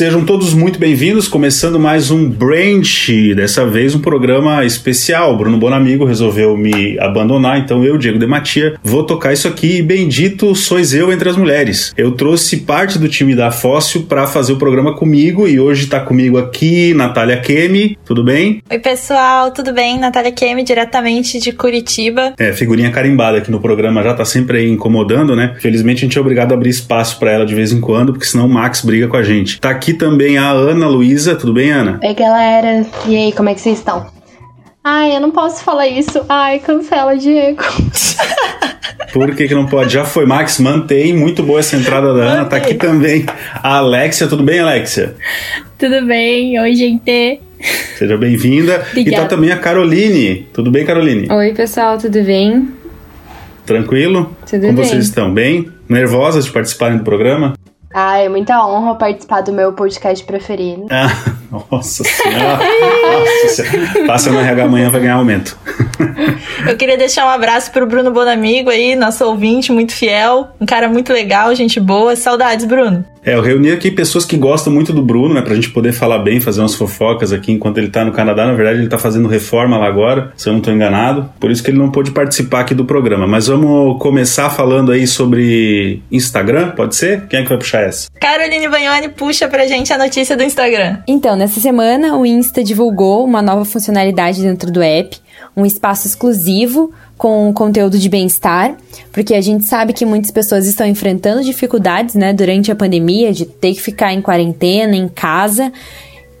Sejam todos muito bem-vindos, começando mais um Branch, dessa vez um programa especial. Bruno Bonamigo resolveu me abandonar, então eu, Diego Dematia, vou tocar isso aqui e bendito sois eu entre as mulheres. Eu trouxe parte do time da Fóssil para fazer o programa comigo e hoje está comigo aqui Natália Kemi, tudo bem? Oi pessoal, tudo bem? Natália Kemi, diretamente de Curitiba. É, figurinha carimbada aqui no programa, já tá sempre aí incomodando, né? Felizmente a gente é obrigado a abrir espaço para ela de vez em quando, porque senão o Max briga com a gente. Tá aqui aqui também a Ana Luísa. Tudo bem, Ana? Oi, galera. E aí, como é que vocês estão? Ai, eu não posso falar isso. Ai, cancela, Diego. Por que, que não pode? Já foi, Max, mantém. Muito boa essa entrada da Ana. Tá aqui também a Alexia. Tudo bem, Alexia? Tudo bem. Oi, gente. Seja bem-vinda. E tá também a Caroline. Tudo bem, Caroline? Oi, pessoal, tudo bem? Tranquilo? Tudo Como bem. vocês estão? Bem? Nervosas de participarem do programa? Ah, é muita honra participar do meu podcast preferido. Ah, nossa senhora. nossa senhora. Passa no RH amanhã, vai ganhar aumento. Eu queria deixar um abraço pro Bruno Bonamigo aí, nosso ouvinte muito fiel, um cara muito legal, gente boa. Saudades, Bruno. É, eu reuni aqui pessoas que gostam muito do Bruno, né? Pra gente poder falar bem, fazer umas fofocas aqui enquanto ele tá no Canadá. Na verdade, ele tá fazendo reforma lá agora, se eu não tô enganado. Por isso que ele não pôde participar aqui do programa. Mas vamos começar falando aí sobre Instagram, pode ser? Quem é que vai puxar essa? Caroline Bagnoni puxa pra gente a notícia do Instagram. Então, nessa semana, o Insta divulgou uma nova funcionalidade dentro do app, um espaço exclusivo com conteúdo de bem-estar, porque a gente sabe que muitas pessoas estão enfrentando dificuldades, né, durante a pandemia, de ter que ficar em quarentena, em casa,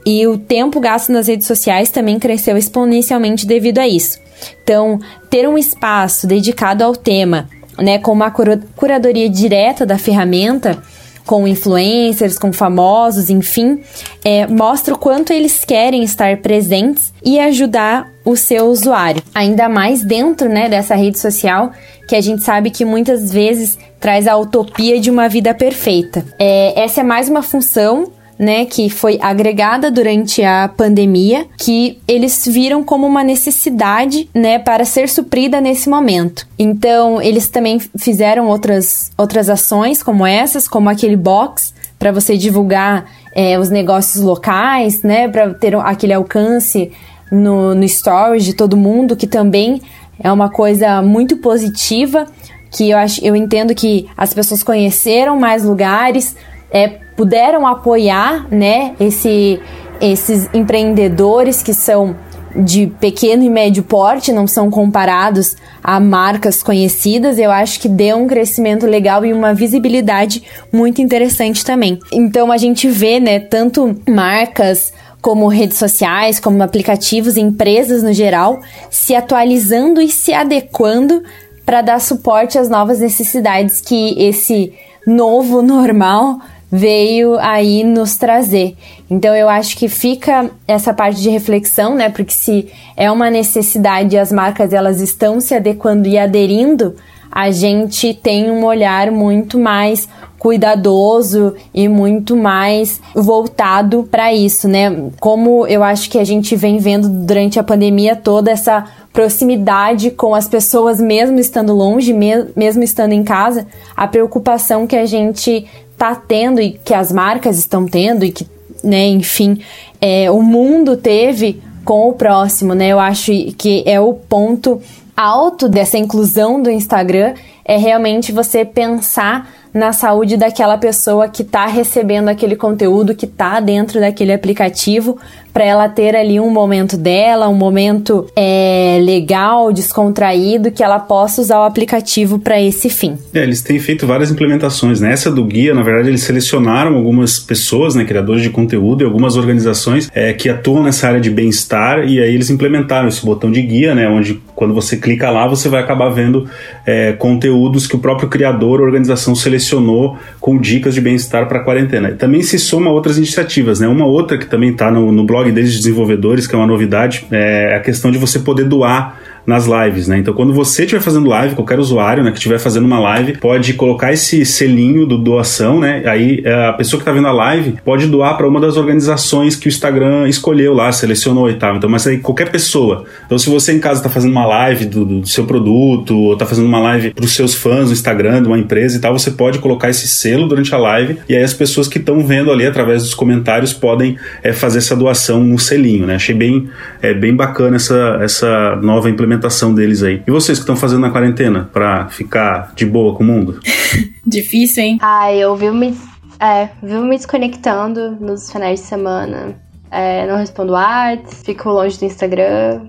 e o tempo gasto nas redes sociais também cresceu exponencialmente devido a isso. Então, ter um espaço dedicado ao tema, né, com uma curadoria direta da ferramenta, com influencers, com famosos, enfim, é, mostra o quanto eles querem estar presentes e ajudar o seu usuário. Ainda mais dentro né, dessa rede social, que a gente sabe que muitas vezes traz a utopia de uma vida perfeita. É, essa é mais uma função né, que foi agregada durante a pandemia, que eles viram como uma necessidade, né, para ser suprida nesse momento. Então, eles também fizeram outras, outras ações como essas, como aquele box para você divulgar é, os negócios locais, né, para ter aquele alcance no, no stories de todo mundo, que também é uma coisa muito positiva, que eu, acho, eu entendo que as pessoas conheceram mais lugares, é, puderam apoiar né, esse, esses empreendedores que são de pequeno e médio porte, não são comparados a marcas conhecidas, eu acho que deu um crescimento legal e uma visibilidade muito interessante também. Então a gente vê, né, tanto marcas como redes sociais, como aplicativos, empresas no geral, se atualizando e se adequando para dar suporte às novas necessidades que esse novo normal veio aí nos trazer. Então eu acho que fica essa parte de reflexão, né? Porque se é uma necessidade e as marcas elas estão se adequando e aderindo, a gente tem um olhar muito mais cuidadoso e muito mais voltado para isso, né? Como eu acho que a gente vem vendo durante a pandemia toda essa proximidade com as pessoas, mesmo estando longe, mesmo estando em casa, a preocupação que a gente tá tendo e que as marcas estão tendo e que, né, enfim, é, o mundo teve com o próximo, né? Eu acho que é o ponto alto dessa inclusão do Instagram é realmente você pensar na saúde daquela pessoa que está recebendo aquele conteúdo, que está dentro daquele aplicativo, para ela ter ali um momento dela, um momento é, legal, descontraído, que ela possa usar o aplicativo para esse fim. É, eles têm feito várias implementações. Nessa né? do guia, na verdade, eles selecionaram algumas pessoas, né, criadores de conteúdo e algumas organizações é, que atuam nessa área de bem-estar e aí eles implementaram esse botão de guia, né, onde quando você clica lá, você vai acabar vendo é, conteúdos que o próprio criador ou organização selecionou com dicas de bem-estar para a quarentena. Também se soma outras iniciativas, né? Uma outra que também está no, no blog deles de desenvolvedores, que é uma novidade, é a questão de você poder doar nas lives, né? Então, quando você estiver fazendo live, qualquer usuário, né, que estiver fazendo uma live, pode colocar esse selinho do doação, né? Aí é, a pessoa que está vendo a live pode doar para uma das organizações que o Instagram escolheu lá, selecionou e tal. Então, mas aí qualquer pessoa. Então, se você em casa está fazendo uma live do, do seu produto, ou está fazendo uma live para os seus fãs no Instagram de uma empresa e tal, você pode colocar esse selo durante a live e aí as pessoas que estão vendo ali através dos comentários podem é, fazer essa doação no selinho, né? Achei bem, é, bem bacana essa, essa nova implementação deles aí. E vocês que estão fazendo na quarentena para ficar de boa com o mundo? Difícil, hein? Ah, eu vivo me, é, vivo me desconectando nos finais de semana. É, não respondo artes, fico longe do Instagram.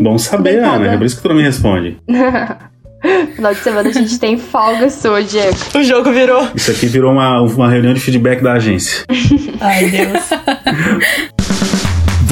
Bom saber, Ana. É por isso que tu não me responde. Final de semana a gente tem folga sua, Diego. O jogo virou. Isso aqui virou uma, uma reunião de feedback da agência. Ai, Deus.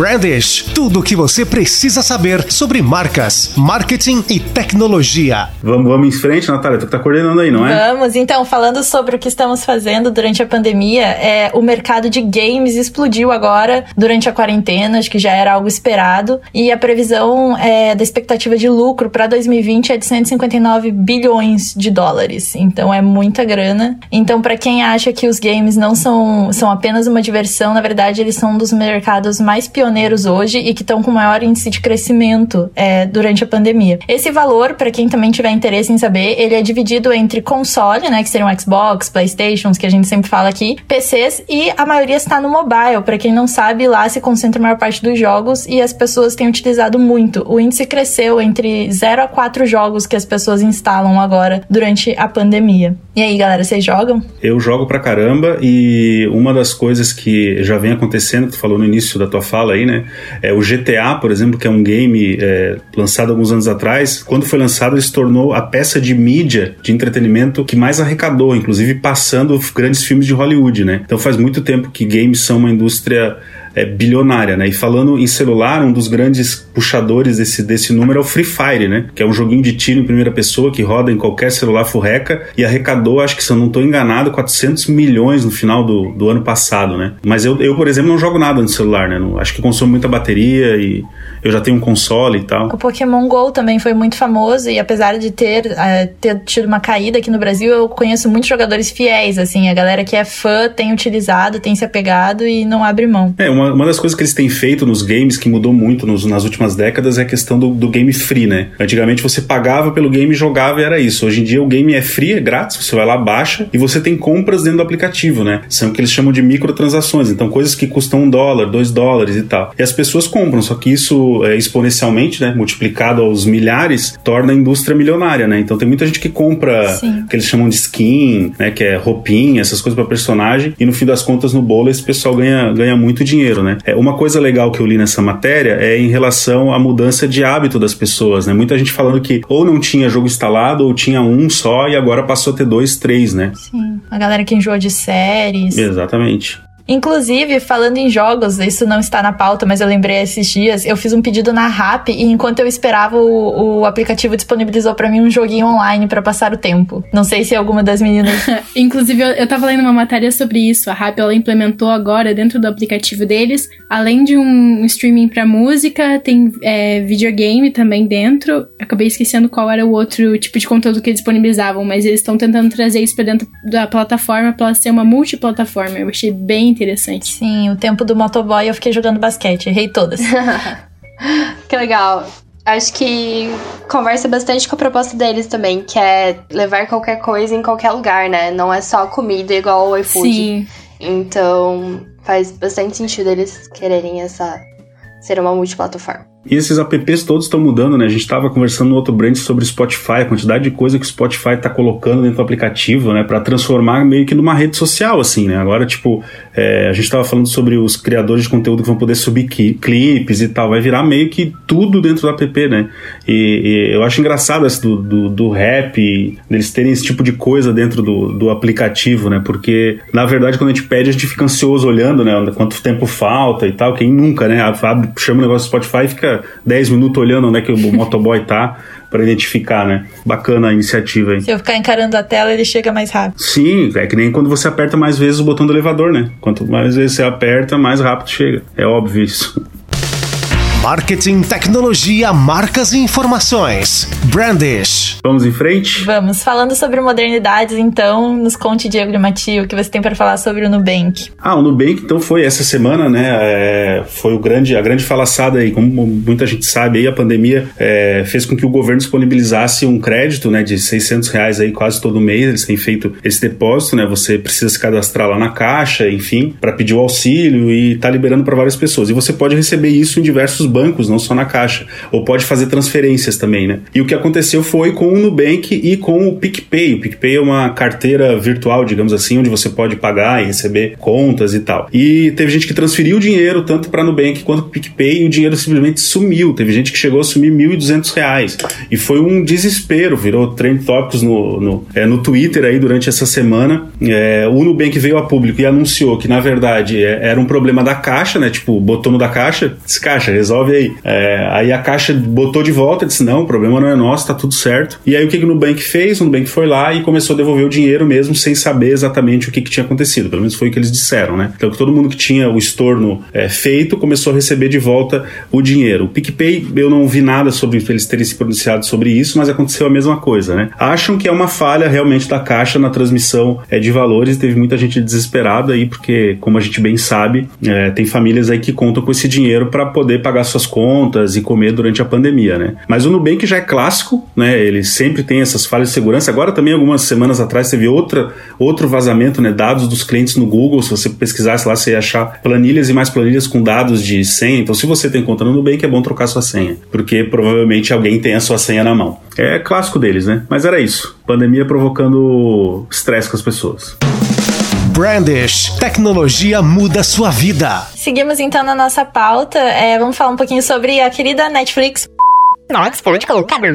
Brandish, tudo o que você precisa saber sobre marcas, marketing e tecnologia. Vamos, vamos em frente, Natália, tu que tá coordenando aí, não é? Vamos, então, falando sobre o que estamos fazendo durante a pandemia, é, o mercado de games explodiu agora durante a quarentena, acho que já era algo esperado, e a previsão é, da expectativa de lucro para 2020 é de 159 bilhões de dólares, então é muita grana. Então, para quem acha que os games não são, são apenas uma diversão, na verdade, eles são um dos mercados mais pioneiros pioneiros hoje e que estão com maior índice de crescimento é, durante a pandemia. Esse valor, para quem também tiver interesse em saber, ele é dividido entre console, né, que seriam Xbox, Playstations, que a gente sempre fala aqui, PCs e a maioria está no mobile. Para quem não sabe, lá se concentra a maior parte dos jogos e as pessoas têm utilizado muito. O índice cresceu entre 0 a 4 jogos que as pessoas instalam agora durante a pandemia. E aí, galera, vocês jogam? Eu jogo pra caramba e uma das coisas que já vem acontecendo, que tu falou no início da tua fala aí, né? É o GTA, por exemplo, que é um game é, lançado alguns anos atrás. Quando foi lançado, ele se tornou a peça de mídia, de entretenimento que mais arrecadou, inclusive passando grandes filmes de Hollywood, né? Então faz muito tempo que games são uma indústria é, bilionária, né? E falando em celular, um dos grandes puxadores desse, desse número é o Free Fire, né? Que é um joguinho de tiro em primeira pessoa que roda em qualquer celular furreca e arrecadou, acho que se eu não estou enganado, 400 milhões no final do, do ano passado, né? Mas eu, eu, por exemplo, não jogo nada no celular, né? Não, acho que consome muita bateria e eu já tenho um console e tal. O Pokémon GO também foi muito famoso e apesar de ter, uh, ter tido uma caída aqui no Brasil, eu conheço muitos jogadores fiéis, assim, a galera que é fã tem utilizado, tem se apegado e não abre mão. É, uma, uma das coisas que eles têm feito nos games que mudou muito nos, nas últimas décadas é a questão do, do, game free, né? Antigamente você pagava pelo game, jogava e era isso. Hoje em dia o game é free, é grátis, você vai lá, baixa e você tem compras dentro do aplicativo, né? São o que eles chamam de microtransações, então coisas que custam um dólar, dois dólares e tal. E as pessoas compram, só que isso é, exponencialmente, né? Multiplicado aos milhares, torna a indústria milionária, né? Então tem muita gente que compra o que eles chamam de skin, né? Que é roupinha, essas coisas para personagem, e no fim das contas no bolo esse pessoal ganha, ganha muito dinheiro, né? É, uma coisa legal que eu li nessa matéria é em relação à mudança de hábito das pessoas, né? Muita gente falando que ou não tinha jogo instalado ou tinha um só e agora passou a ter dois, três, né? Sim. A galera que enjoa de séries. Exatamente. Inclusive, falando em jogos, isso não está na pauta, mas eu lembrei esses dias, eu fiz um pedido na RAP e enquanto eu esperava, o, o aplicativo disponibilizou para mim um joguinho online para passar o tempo. Não sei se alguma das meninas. Inclusive, eu, eu tava lendo uma matéria sobre isso. A RAP ela implementou agora dentro do aplicativo deles, além de um streaming para música, tem é, videogame também dentro. Acabei esquecendo qual era o outro tipo de conteúdo que eles disponibilizavam, mas eles estão tentando trazer isso para dentro da plataforma para ser uma multiplataforma. Eu achei bem interessante. Sim, o tempo do motoboy eu fiquei jogando basquete, errei todas. que legal. Acho que conversa bastante com a proposta deles também, que é levar qualquer coisa em qualquer lugar, né? Não é só comida igual o iFood. Sim. Então, faz bastante sentido eles quererem essa ser uma multiplataforma. E esses apps todos estão mudando, né? A gente estava conversando no outro brand sobre Spotify, a quantidade de coisa que o Spotify está colocando dentro do aplicativo, né? Para transformar meio que numa rede social, assim, né? Agora, tipo, é, a gente estava falando sobre os criadores de conteúdo que vão poder subir clipes e tal. Vai virar meio que tudo dentro do app, né? E, e eu acho engraçado esse do, do, do rap, deles terem esse tipo de coisa dentro do, do aplicativo, né? Porque, na verdade, quando a gente pede, a gente fica ansioso olhando, né? Quanto tempo falta e tal. Quem nunca, né? Chama o negócio do Spotify e fica 10 minutos olhando onde é que o motoboy tá para identificar, né? Bacana a iniciativa aí. Se eu ficar encarando a tela, ele chega mais rápido. Sim, é que nem quando você aperta mais vezes o botão do elevador, né? Quanto mais vezes você aperta, mais rápido chega. É óbvio isso. Marketing, tecnologia, marcas e informações. Brandish. Vamos em frente? Vamos. Falando sobre modernidades, então, nos conte, Diego de Matio, o que você tem para falar sobre o Nubank. Ah, o Nubank, então, foi essa semana, né? É, foi o grande, a grande falaçada aí. Como muita gente sabe, aí, a pandemia é, fez com que o governo disponibilizasse um crédito, né, de 600 reais aí quase todo mês. Eles têm feito esse depósito, né? Você precisa se cadastrar lá na caixa, enfim, para pedir o auxílio e tá liberando para várias pessoas. E você pode receber isso em diversos bancos, não só na Caixa, ou pode fazer transferências também, né? E o que aconteceu foi com o Nubank e com o PicPay. O PicPay é uma carteira virtual, digamos assim, onde você pode pagar e receber contas e tal. E teve gente que transferiu o dinheiro tanto para Nubank quanto para PicPay e o dinheiro simplesmente sumiu. Teve gente que chegou a sumir R$ 1.200 e foi um desespero, virou trend tópicos no, no, é, no Twitter aí durante essa semana. É, o Nubank veio a público e anunciou que, na verdade, é, era um problema da Caixa, né? Tipo, botou no da Caixa, disse, Caixa, resolve resolve aí. É, aí a Caixa botou de volta, disse: não, o problema não é nosso, tá tudo certo. E aí o que, que o Nubank fez? O Nubank foi lá e começou a devolver o dinheiro mesmo sem saber exatamente o que, que tinha acontecido. Pelo menos foi o que eles disseram, né? Então todo mundo que tinha o estorno é, feito começou a receber de volta o dinheiro. O PicPay, eu não vi nada sobre eles terem se pronunciado sobre isso, mas aconteceu a mesma coisa, né? Acham que é uma falha realmente da Caixa na transmissão é, de valores. Teve muita gente desesperada aí, porque, como a gente bem sabe, é, tem famílias aí que contam com esse dinheiro para poder pagar suas contas e comer durante a pandemia, né? Mas o Nubank já é clássico, né? Ele sempre tem essas falhas de segurança. Agora também algumas semanas atrás teve outra outro vazamento, né? Dados dos clientes no Google. Se você pesquisasse lá, você ia achar planilhas e mais planilhas com dados de senha. Então, se você tem conta no Nubank, é bom trocar sua senha, porque provavelmente alguém tem a sua senha na mão. É clássico deles, né? Mas era isso. Pandemia provocando estresse com as pessoas. Brandish. Tecnologia muda sua vida. Seguimos então na nossa pauta. É, vamos falar um pouquinho sobre a querida Netflix. Nossa, pode colocar.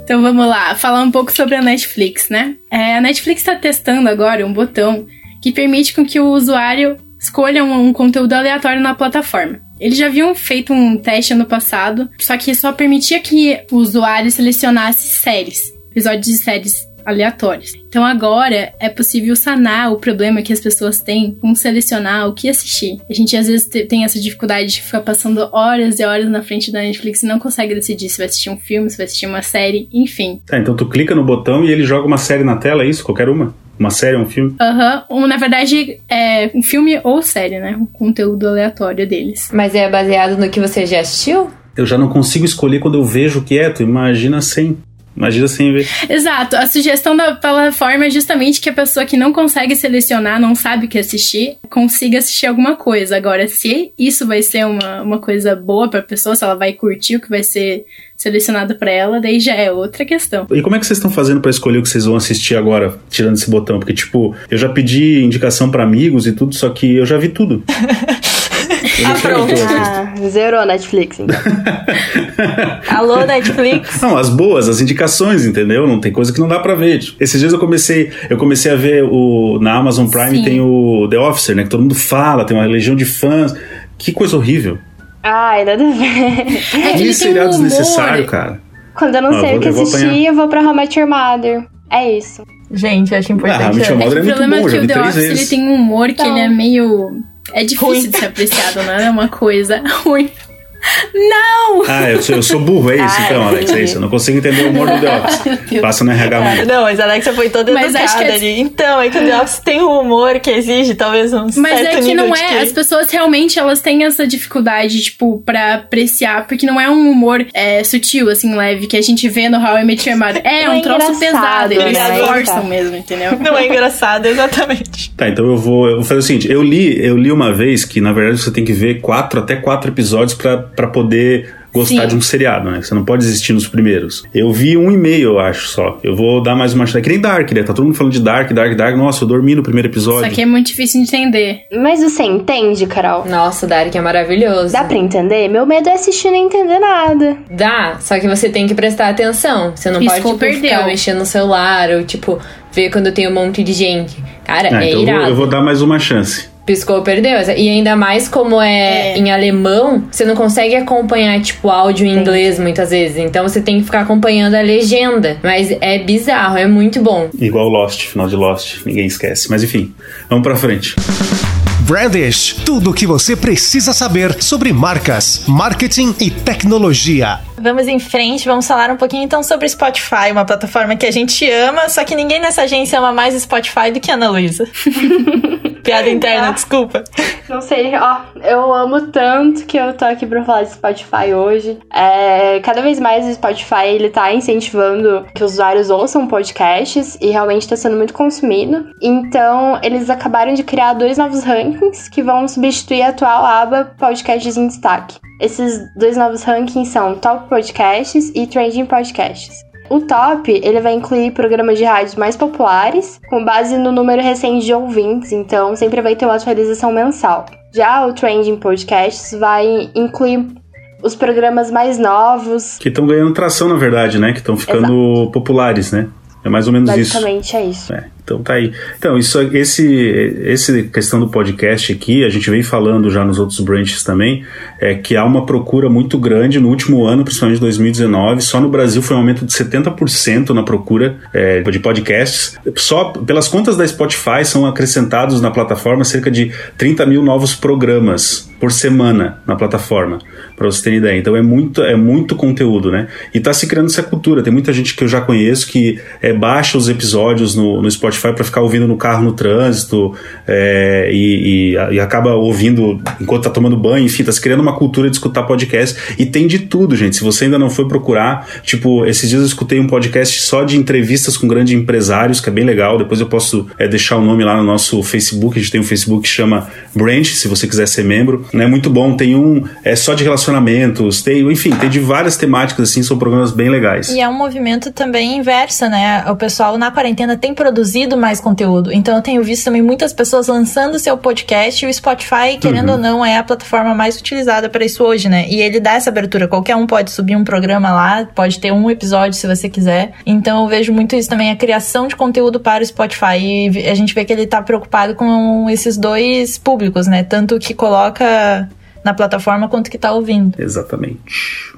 Então vamos lá, falar um pouco sobre a Netflix, né? É, a Netflix está testando agora um botão que permite com que o usuário escolha um, um, conteúdo aleatório na plataforma. Eles já haviam feito um teste ano passado, só que só permitia que o usuário selecionasse séries, episódios de séries aleatórios. Então agora é possível sanar o problema que as pessoas têm com selecionar o que assistir. A gente às vezes tem essa dificuldade de ficar passando horas e horas na frente da Netflix e não consegue decidir se vai assistir um filme, se vai assistir uma série, enfim. Tá, então tu clica no botão e ele joga uma série na tela, é isso? Qualquer uma? Uma série, um filme? Aham. Uhum. Na verdade, é um filme ou série, né? O conteúdo aleatório deles. Mas é baseado no que você já assistiu? Eu já não consigo escolher quando eu vejo o que é, tu imagina sem. Imagina sem ver. Exato. A sugestão da plataforma é justamente que a pessoa que não consegue selecionar, não sabe o que assistir, consiga assistir alguma coisa. Agora, se isso vai ser uma, uma coisa boa pra pessoa, se ela vai curtir o que vai ser selecionado para ela, daí já é outra questão. E como é que vocês estão fazendo para escolher o que vocês vão assistir agora, tirando esse botão? Porque, tipo, eu já pedi indicação para amigos e tudo, só que eu já vi tudo. ah, pronto. Ah, zerou a Netflix, então. Alô, Netflix? Não, as boas, as indicações, entendeu? Não tem coisa que não dá pra ver. Tipo, esses dias eu comecei, eu comecei a ver o na Amazon Prime Sim. tem o The Officer, né? Que todo mundo fala, tem uma legião de fãs. Que coisa horrível. Ai, nada a ver. É que seriado um desnecessário, cara. Quando eu não ah, sei o que assistir, eu vou pra How I Met Your Mother. É isso. Gente, eu acho importante. Ah, How I Met Your Mother é, é, o problema bom, é que o The Office ele tem um humor que ele é então. meio é difícil ruim. de ser apreciado, não é uma coisa ruim. Não! Ah, eu sou, eu sou burro, é isso Ai, então, Alex, é isso. Eu não consigo entender o humor do The Office. Passa no RH amanhã. Não, mas a Alexa foi toda mas educada é... ali. Então, é que o The Office tem um humor que exige talvez um Mas é que não é, que... as pessoas realmente, elas têm essa dificuldade, tipo, pra apreciar, porque não é um humor é, sutil, assim, leve, que a gente vê no How I Met Your Mother. É, não um é troço pesado, eles né? forçam mesmo, entendeu? Não é engraçado, exatamente. Tá, então eu vou, eu vou fazer o seguinte, eu li, eu li uma vez que, na verdade, você tem que ver quatro, até quatro episódios pra, pra poder gostar Sim. de um seriado, né? Você não pode existir nos primeiros. Eu vi um e meio, eu acho, só. Eu vou dar mais uma chance. É que nem Dark, né? Tá todo mundo falando de Dark, Dark, Dark. Nossa, eu dormi no primeiro episódio. Isso aqui é muito difícil de entender. Mas você entende, Carol? Nossa, Dark é maravilhoso. Dá pra entender? Meu medo é assistir e não entender nada. Dá, só que você tem que prestar atenção. Você não Piscou, pode, tipo, ficar mexendo no celular ou, tipo, ver quando tem um monte de gente. Cara, ah, é então irado. Eu vou, eu vou dar mais uma chance. Piscou, perdeu. E ainda mais como é, é, em alemão, você não consegue acompanhar, tipo, áudio em inglês muitas vezes. Então você tem que ficar acompanhando a legenda. Mas é bizarro, é muito bom. Igual Lost, final de Lost, ninguém esquece. Mas enfim, vamos pra frente. Brandish, tudo o que você precisa saber sobre marcas, marketing e tecnologia. Vamos em frente, vamos falar um pouquinho então sobre Spotify, uma plataforma que a gente ama, só que ninguém nessa agência ama mais Spotify do que a Ana Luísa. Piada interna, ah, desculpa. Não sei, ó, eu amo tanto que eu tô aqui pra falar de Spotify hoje. É, cada vez mais o Spotify ele tá incentivando que os usuários ouçam podcasts e realmente tá sendo muito consumido. Então, eles acabaram de criar dois novos rankings que vão substituir a atual aba Podcasts em Destaque. Esses dois novos rankings são Top Podcasts e Trending Podcasts. O top, ele vai incluir programas de rádio mais populares, com base no número recente de ouvintes, então sempre vai ter uma atualização mensal. Já o Trending Podcasts vai incluir os programas mais novos. Que estão ganhando tração, na verdade, né? Que estão ficando Exato. populares, né? É mais ou menos Basicamente isso. Basicamente é isso. É. Então tá aí. Então, isso, esse, esse questão do podcast aqui, a gente vem falando já nos outros branches também, é que há uma procura muito grande no último ano, principalmente 2019. Só no Brasil foi um aumento de 70% na procura é, de podcasts. Só pelas contas da Spotify são acrescentados na plataforma cerca de 30 mil novos programas por semana na plataforma, para você ter ideia. Então é muito, é muito conteúdo, né? E tá se criando essa cultura. Tem muita gente que eu já conheço que é, baixa os episódios no, no Spotify Spotify para ficar ouvindo no carro no trânsito é, e, e, e, acaba ouvindo enquanto tá tomando banho, enfim, tá se criando uma cultura de escutar podcast e tem de tudo, gente. Se você ainda não foi procurar, tipo, esses dias eu escutei um podcast só de entrevistas com grandes empresários, que é bem legal. Depois eu posso é, deixar o nome lá no nosso Facebook. A gente tem um Facebook que chama Branch, se você quiser ser membro. É muito bom. Tem um é só de relacionamentos, tem, enfim, tem de várias temáticas assim, são programas bem legais. E é um movimento também inverso, né? O pessoal na quarentena tem produzido produzido mais conteúdo. Então eu tenho visto também muitas pessoas lançando seu podcast e o Spotify, querendo uhum. ou não, é a plataforma mais utilizada para isso hoje, né? E ele dá essa abertura. Qualquer um pode subir um programa lá, pode ter um episódio se você quiser. Então eu vejo muito isso também, a criação de conteúdo para o Spotify. E a gente vê que ele tá preocupado com esses dois públicos, né? Tanto que coloca na plataforma quanto que tá ouvindo. Exatamente.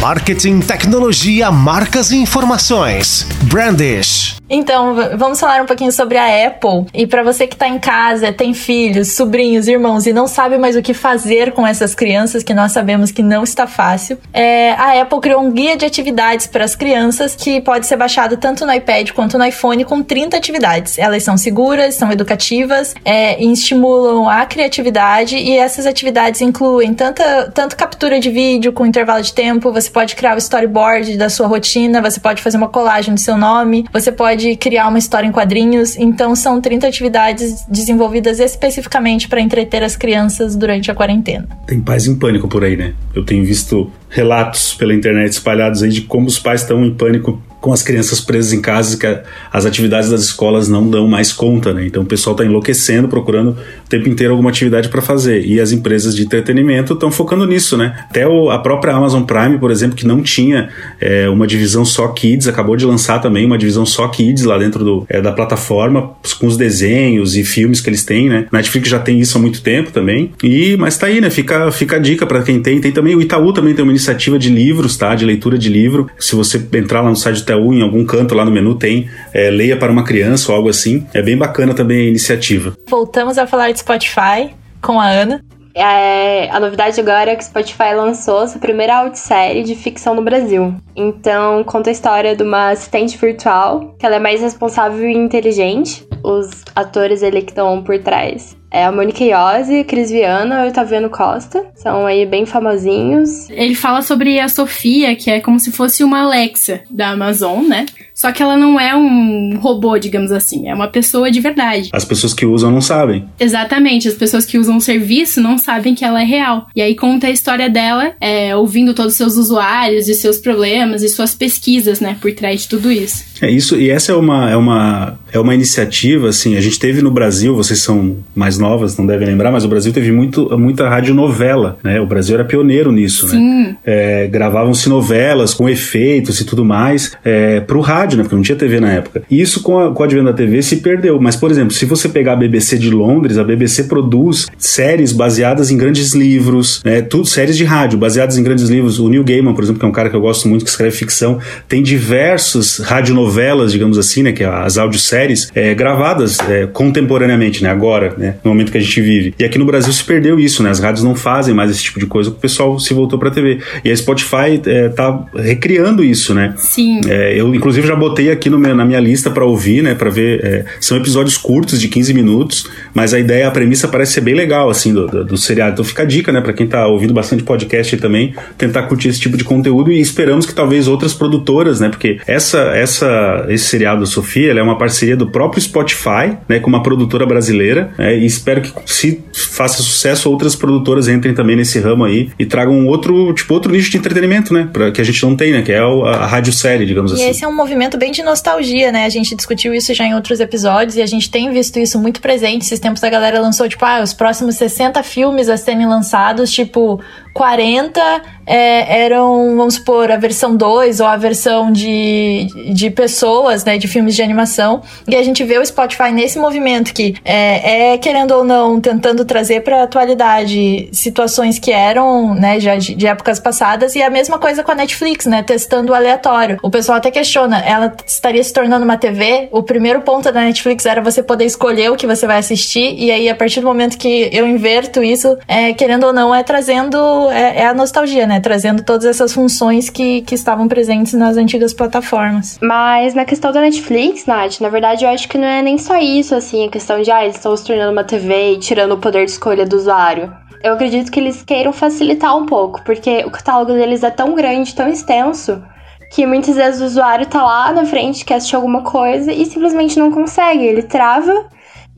Marketing, tecnologia, marcas e informações. Brandish. Então, vamos falar um pouquinho sobre a Apple. E para você que está em casa, tem filhos, sobrinhos, irmãos e não sabe mais o que fazer com essas crianças, que nós sabemos que não está fácil, é, a Apple criou um guia de atividades para as crianças que pode ser baixado tanto no iPad quanto no iPhone com 30 atividades. Elas são seguras, são educativas é, e estimulam a criatividade. E essas atividades incluem tanta, tanto captura de vídeo com intervalo de tempo, você pode criar o storyboard da sua rotina, você pode fazer uma colagem do seu nome, você pode criar uma história em quadrinhos. Então, são 30 atividades desenvolvidas especificamente para entreter as crianças durante a quarentena. Tem pais em pânico por aí, né? Eu tenho visto relatos pela internet espalhados aí de como os pais estão em pânico com as crianças presas em casa, que as atividades das escolas não dão mais conta, né? Então o pessoal está enlouquecendo, procurando o tempo inteiro alguma atividade para fazer. E as empresas de entretenimento estão focando nisso, né? Até o, a própria Amazon Prime, por exemplo, que não tinha é, uma divisão só Kids, acabou de lançar também uma divisão só Kids lá dentro do, é, da plataforma, com os desenhos e filmes que eles têm, né? Netflix já tem isso há muito tempo também. E mas tá aí, né? Fica, fica a dica para quem tem. Tem também o Itaú também tem uma iniciativa de livros, tá? De leitura de livro. Se você entrar lá no site Itaú, em algum canto lá no menu tem é, Leia para uma criança ou algo assim. É bem bacana também a iniciativa. Voltamos a falar de Spotify com a Ana. É, a novidade agora é que o Spotify lançou sua primeira audiosérie de ficção no Brasil. Então, conta a história de uma assistente virtual, que ela é mais responsável e inteligente. Os atores ali que estão por trás é a Monique Iose, Cris Viana e Otaviano Costa. São aí bem famosinhos. Ele fala sobre a Sofia, que é como se fosse uma Alexa da Amazon, né? Só que ela não é um robô, digamos assim, é uma pessoa de verdade. As pessoas que usam não sabem. Exatamente, as pessoas que usam o serviço não sabem que ela é real. E aí conta a história dela, é, ouvindo todos os seus usuários e seus problemas e suas pesquisas, né, por trás de tudo isso. É isso, e essa é uma, é uma, é uma iniciativa, assim, a gente teve no Brasil, vocês são mais novas, não devem lembrar, mas o Brasil teve muito, muita radionovela, né? O Brasil era pioneiro nisso, né? Sim. né? É, Gravavam-se novelas com efeitos e tudo mais é, pro rádio rádio, né? Porque não tinha TV na época. E isso com, a, com o advento da TV se perdeu. Mas, por exemplo, se você pegar a BBC de Londres, a BBC produz séries baseadas em grandes livros, né? Tudo, séries de rádio baseadas em grandes livros. O Neil Gaiman, por exemplo, que é um cara que eu gosto muito, que escreve ficção, tem diversas radionovelas, digamos assim, né? Que é as audioséries, é, gravadas é, contemporaneamente, né? Agora, né? No momento que a gente vive. E aqui no Brasil se perdeu isso, né? As rádios não fazem mais esse tipo de coisa, o pessoal se voltou pra TV. E a Spotify é, tá recriando isso, né? Sim. É, eu, inclusive, já botei aqui meu, na minha lista para ouvir, né? Pra ver. É, são episódios curtos, de 15 minutos, mas a ideia, a premissa parece ser bem legal, assim, do, do, do seriado. Então fica a dica, né? Pra quem tá ouvindo bastante podcast também, tentar curtir esse tipo de conteúdo e esperamos que talvez outras produtoras, né? Porque essa, essa, esse seriado da Sofia, é uma parceria do próprio Spotify, né? Com uma produtora brasileira, né, e espero que se faça sucesso, outras produtoras entrem também nesse ramo aí e tragam outro, tipo, outro nicho de entretenimento, né? Pra, que a gente não tem, né? Que é a, a rádio série, digamos e assim. E esse é um movimento bem de nostalgia, né? A gente discutiu isso já em outros episódios e a gente tem visto isso muito presente. Esses tempos a galera lançou, tipo, ah, os próximos 60 filmes a serem lançados, tipo, 40 é, eram, vamos supor, a versão 2 ou a versão de, de pessoas, né, de filmes de animação. E a gente vê o Spotify nesse movimento que é, é querendo ou não, tentando trazer para a atualidade situações que eram, né, já de, de, épocas passadas. E a mesma coisa com a Netflix, né, testando o aleatório. O pessoal até questiona, ela estaria se tornando uma TV? O primeiro ponto da Netflix era você poder escolher o que você vai assistir. E aí, a partir do momento que eu inverto isso, é, querendo ou não, é trazendo é, é, a nostalgia, né? Trazendo todas essas funções que, que estavam presentes nas antigas plataformas. Mas na questão da Netflix, Nath, na verdade eu acho que não é nem só isso, assim, a questão de, ah, eles estão se tornando uma TV e tirando o poder de escolha do usuário. Eu acredito que eles queiram facilitar um pouco, porque o catálogo deles é tão grande, tão extenso, que muitas vezes o usuário tá lá na frente, quer assistir alguma coisa e simplesmente não consegue. Ele trava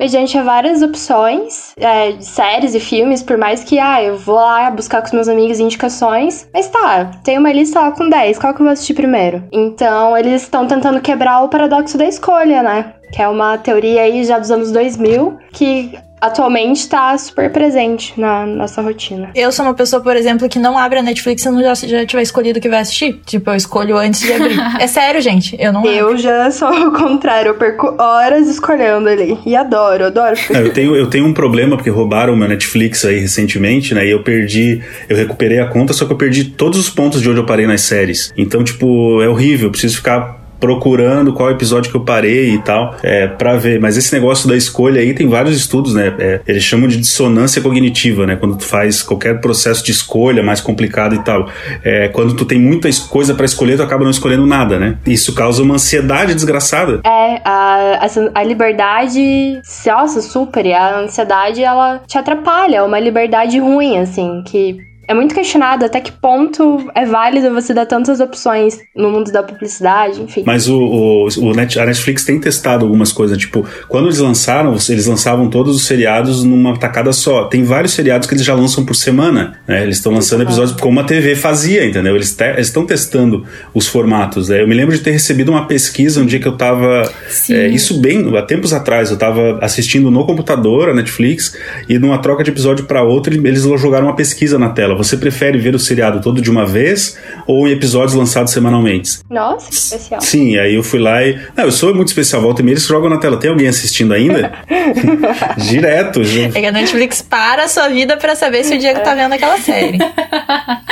mediante várias opções é, de séries e filmes, por mais que, ah, eu vou lá buscar com os meus amigos indicações, mas tá, tem uma lista lá com 10, qual que eu vou assistir primeiro? Então, eles estão tentando quebrar o paradoxo da escolha, né? Que é uma teoria aí já dos anos 2000, que atualmente tá super presente na nossa rotina. Eu sou uma pessoa, por exemplo, que não abre a Netflix se não já, já tiver escolhido o que vai assistir. Tipo, eu escolho antes de abrir. é sério, gente. Eu não Eu abro. já sou o contrário. Eu perco horas escolhendo ali. E adoro, adoro. É, eu, tenho, eu tenho um problema, porque roubaram o meu Netflix aí recentemente, né? E eu perdi. Eu recuperei a conta, só que eu perdi todos os pontos de onde eu parei nas séries. Então, tipo, é horrível. Eu preciso ficar procurando qual episódio que eu parei e tal, é, para ver. Mas esse negócio da escolha aí tem vários estudos, né? É, eles chamam de dissonância cognitiva, né? Quando tu faz qualquer processo de escolha mais complicado e tal. É, quando tu tem muita coisa para escolher, tu acaba não escolhendo nada, né? Isso causa uma ansiedade desgraçada. É, a, a, a liberdade, nossa, super. A ansiedade, ela te atrapalha. É uma liberdade ruim, assim, que é muito questionado até que ponto é válido você dar tantas opções no mundo da publicidade, enfim. Mas o, o, o Net, a Netflix tem testado algumas coisas, tipo, quando eles lançaram, eles lançavam todos os seriados numa tacada só. Tem vários seriados que eles já lançam por semana, né? Eles estão lançando episódios como a TV fazia, entendeu? Eles estão te, testando os formatos. Né? Eu me lembro de ter recebido uma pesquisa um dia que eu tava. É, isso bem, há tempos atrás, eu tava assistindo no computador a Netflix e numa troca de episódio para outro, eles jogaram uma pesquisa na tela você prefere ver o seriado todo de uma vez ou em episódios lançados semanalmente? Nossa, especial. Sim, aí eu fui lá e. Não, eu sou muito especial. Volta e meia eles jogam na tela. Tem alguém assistindo ainda? Direto. Já... É que a Netflix para a sua vida para saber se o Diego tá vendo aquela série.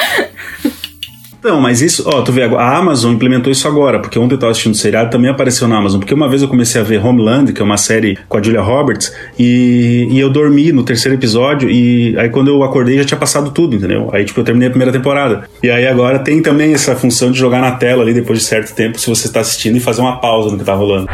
Não, mas isso, ó, tu vê, a Amazon implementou isso agora, porque ontem eu tava assistindo o seriado também apareceu na Amazon, porque uma vez eu comecei a ver Homeland, que é uma série com a Julia Roberts, e, e eu dormi no terceiro episódio, e aí quando eu acordei já tinha passado tudo, entendeu? Aí, tipo, eu terminei a primeira temporada. E aí agora tem também essa função de jogar na tela ali depois de certo tempo, se você está assistindo, e fazer uma pausa no que tá rolando.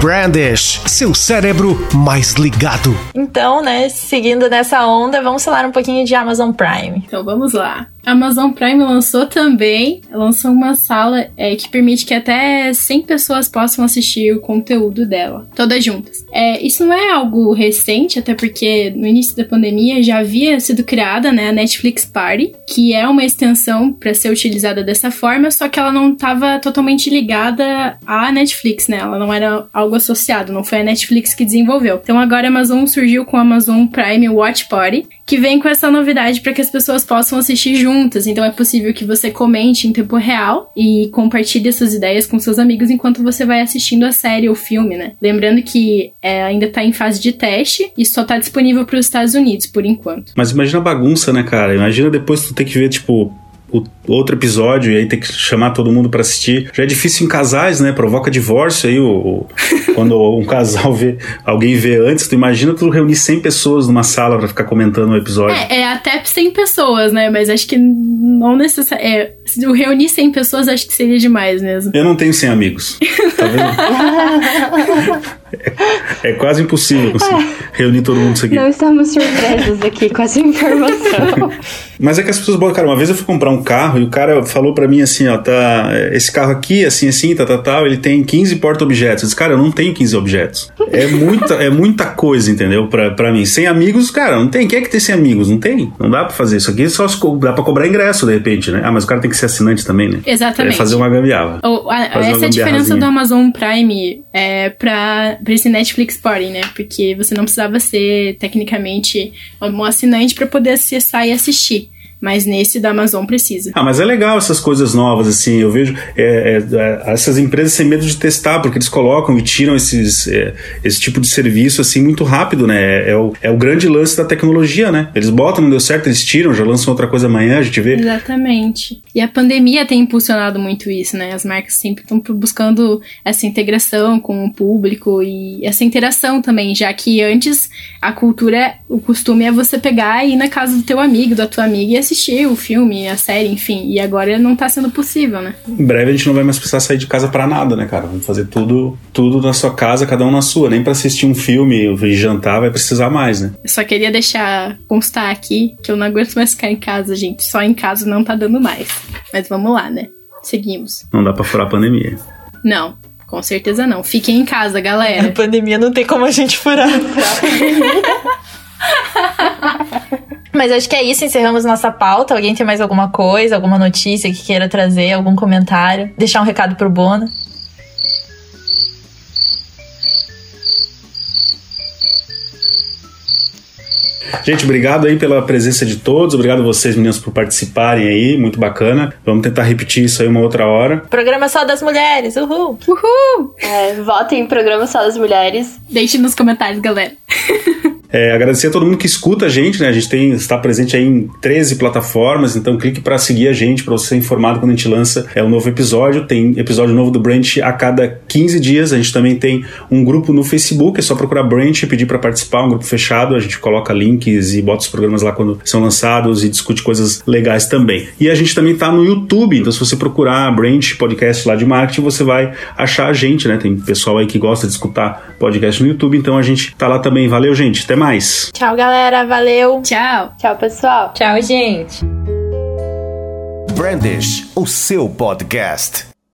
Brandish, seu cérebro mais ligado. Então, né, seguindo nessa onda, vamos falar um pouquinho de Amazon Prime. Então vamos lá. A Amazon Prime lançou também, lançou uma sala é, que permite que até 100 pessoas possam assistir o conteúdo dela, todas juntas. É, isso não é algo recente, até porque no início da pandemia já havia sido criada né, a Netflix Party, que é uma extensão para ser utilizada dessa forma, só que ela não estava totalmente ligada à Netflix, né? Ela não era algo associado, não foi a Netflix que desenvolveu. Então agora a Amazon surgiu com a Amazon Prime Watch Party, que vem com essa novidade para que as pessoas possam assistir juntas. Então é possível que você comente em tempo real e compartilhe suas ideias com seus amigos enquanto você vai assistindo a série ou filme, né? Lembrando que é, ainda tá em fase de teste e só tá disponível para os Estados Unidos por enquanto. Mas imagina a bagunça, né, cara? Imagina depois tu ter que ver, tipo, o outro episódio e aí ter que chamar todo mundo para assistir. Já é difícil em casais, né? Provoca divórcio aí o, o quando um casal vê, alguém vê antes, tu imagina tu reunir 100 pessoas numa sala para ficar comentando o um episódio. É, é, até 100 pessoas, né? Mas acho que não necessariamente. É, se eu reunir 100 pessoas, acho que seria demais mesmo. Eu não tenho 100 amigos. Tá vendo? é, é, quase impossível conseguir reunir todo mundo isso aqui. Não estamos surpresos aqui com essa informação. Mas é que as pessoas, cara, uma vez eu fui comprar um carro e o cara falou para mim assim, ó, tá, esse carro aqui, assim, assim, tá, tá, tal, ele tem 15 porta-objetos. Eu disse, cara, eu não tenho 15 objetos. É muita, é muita coisa, entendeu? Pra, pra mim. Sem amigos, cara, não tem. Quem é que tem sem amigos? Não tem. Não dá pra fazer isso aqui, só dá pra cobrar ingresso, de repente, né? Ah, mas o cara tem que ser assinante também, né? Exatamente. É fazer uma gambiarra. A, essa é a diferença do Amazon Prime é, pra, pra esse Netflix Party, né? Porque você não precisava ser, tecnicamente, um assinante para poder acessar e assistir. Mas nesse da Amazon precisa. Ah, mas é legal essas coisas novas, assim. Eu vejo é, é, é essas empresas sem medo de testar, porque eles colocam e tiram esses, é, esse tipo de serviço assim muito rápido, né? É o, é o grande lance da tecnologia, né? Eles botam, não deu certo, eles tiram, já lançam outra coisa amanhã, a gente vê. Exatamente. E a pandemia tem impulsionado muito isso, né? As marcas sempre estão buscando essa integração com o público e essa interação também, já que antes a cultura, o costume é você pegar e ir na casa do teu amigo, da tua amiga e assistir o filme, a série, enfim. E agora não tá sendo possível, né? Em breve a gente não vai mais precisar sair de casa para nada, né, cara? Vamos fazer tudo, tudo na sua casa, cada um na sua. Nem para assistir um filme e jantar vai precisar mais, né? Eu só queria deixar constar aqui que eu não aguento mais ficar em casa, gente. Só em casa não tá dando mais. Mas vamos lá, né? Seguimos. Não dá pra furar a pandemia. Não. Com certeza não. Fiquem em casa, galera. A pandemia não tem como a gente furar. Mas acho que é isso, encerramos nossa pauta. Alguém tem mais alguma coisa, alguma notícia que queira trazer, algum comentário? Deixar um recado pro Bono? Gente, obrigado aí pela presença de todos. Obrigado a vocês, meninos, por participarem aí. Muito bacana. Vamos tentar repetir isso aí uma outra hora. Programa só das mulheres. Uhul. Uhul. É, votem em programa só das mulheres. Deixe nos comentários, galera. É, agradecer a todo mundo que escuta a gente, né? A gente tem, está presente aí em 13 plataformas, então clique para seguir a gente, para você ser informado quando a gente lança é, um novo episódio. Tem episódio novo do Branch a cada 15 dias. A gente também tem um grupo no Facebook, é só procurar Branch e pedir para participar, um grupo fechado. A gente coloca links e bota os programas lá quando são lançados e discute coisas legais também. E a gente também está no YouTube, então se você procurar Branch Podcast lá de marketing, você vai achar a gente, né? Tem pessoal aí que gosta de escutar podcast no YouTube, então a gente tá lá também. Valeu, gente. Até mais. Tchau, galera. Valeu. Tchau. Tchau, pessoal. Tchau, gente. Brandish, o seu podcast.